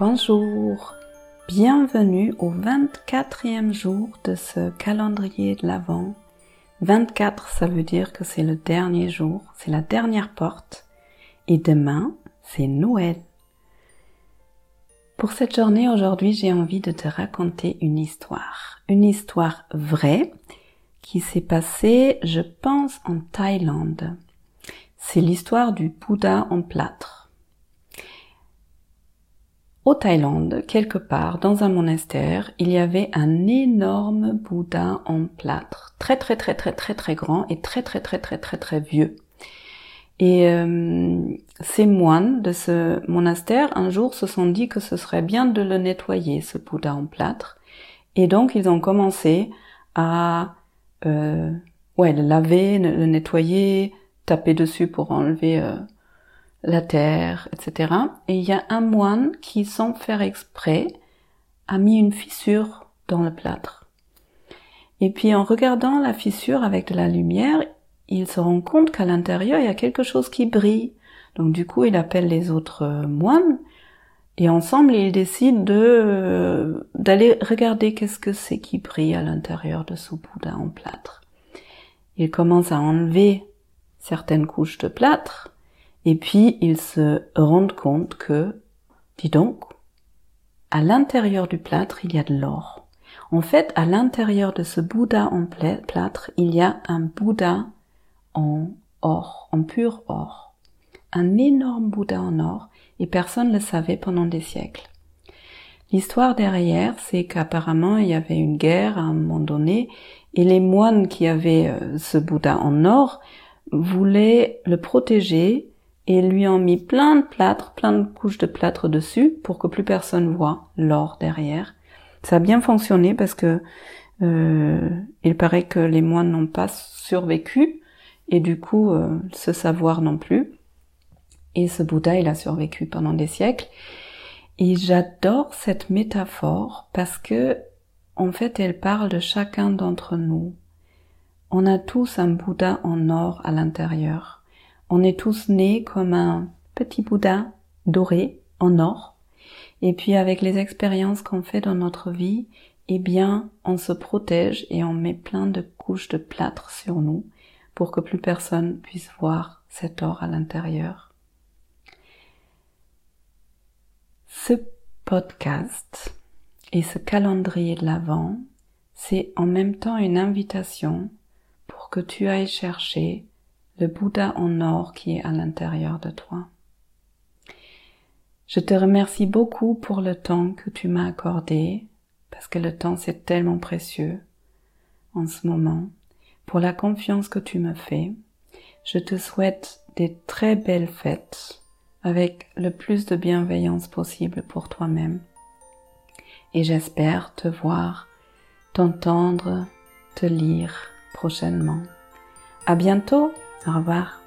Bonjour, bienvenue au 24e jour de ce calendrier de l'Avent. 24, ça veut dire que c'est le dernier jour, c'est la dernière porte. Et demain, c'est Noël. Pour cette journée aujourd'hui, j'ai envie de te raconter une histoire. Une histoire vraie qui s'est passée, je pense, en Thaïlande. C'est l'histoire du Bouddha en plâtre. Au Thaïlande, quelque part dans un monastère, il y avait un énorme Bouddha en plâtre, très très très très très très grand et très très très très très très vieux. Et euh, ces moines de ce monastère un jour se sont dit que ce serait bien de le nettoyer, ce Bouddha en plâtre. Et donc ils ont commencé à euh, ouais, le laver, le nettoyer, taper dessus pour enlever euh, la terre, etc. Et il y a un moine qui, sans faire exprès, a mis une fissure dans le plâtre. Et puis en regardant la fissure avec de la lumière, il se rend compte qu'à l'intérieur, il y a quelque chose qui brille. Donc du coup, il appelle les autres euh, moines et ensemble, ils décident de euh, d'aller regarder qu'est-ce que c'est qui brille à l'intérieur de ce Bouddha en plâtre. Ils commencent à enlever certaines couches de plâtre et puis ils se rendent compte que, dis donc, à l'intérieur du plâtre, il y a de l'or. En fait, à l'intérieur de ce Bouddha en plâtre, il y a un Bouddha en or, en pur or. Un énorme Bouddha en or, et personne ne le savait pendant des siècles. L'histoire derrière, c'est qu'apparemment il y avait une guerre à un moment donné, et les moines qui avaient euh, ce Bouddha en or voulaient le protéger et lui ont mis plein de plâtre, plein de couches de plâtre dessus pour que plus personne voit l'or derrière. Ça a bien fonctionné parce que euh, il paraît que les moines n'ont pas survécu et du coup euh, ce savoir non plus. Et ce Bouddha, il a survécu pendant des siècles. Et j'adore cette métaphore parce que en fait, elle parle de chacun d'entre nous. On a tous un Bouddha en or à l'intérieur. On est tous nés comme un petit Bouddha doré en or. Et puis avec les expériences qu'on fait dans notre vie, eh bien, on se protège et on met plein de couches de plâtre sur nous pour que plus personne puisse voir cet or à l'intérieur. Ce podcast et ce calendrier de l'Avent, c'est en même temps une invitation pour que tu ailles chercher le Bouddha en or qui est à l'intérieur de toi. Je te remercie beaucoup pour le temps que tu m'as accordé, parce que le temps c'est tellement précieux en ce moment, pour la confiance que tu me fais. Je te souhaite des très belles fêtes avec le plus de bienveillance possible pour toi-même. Et j'espère te voir, t'entendre, te lire prochainement. À bientôt! Au revoir.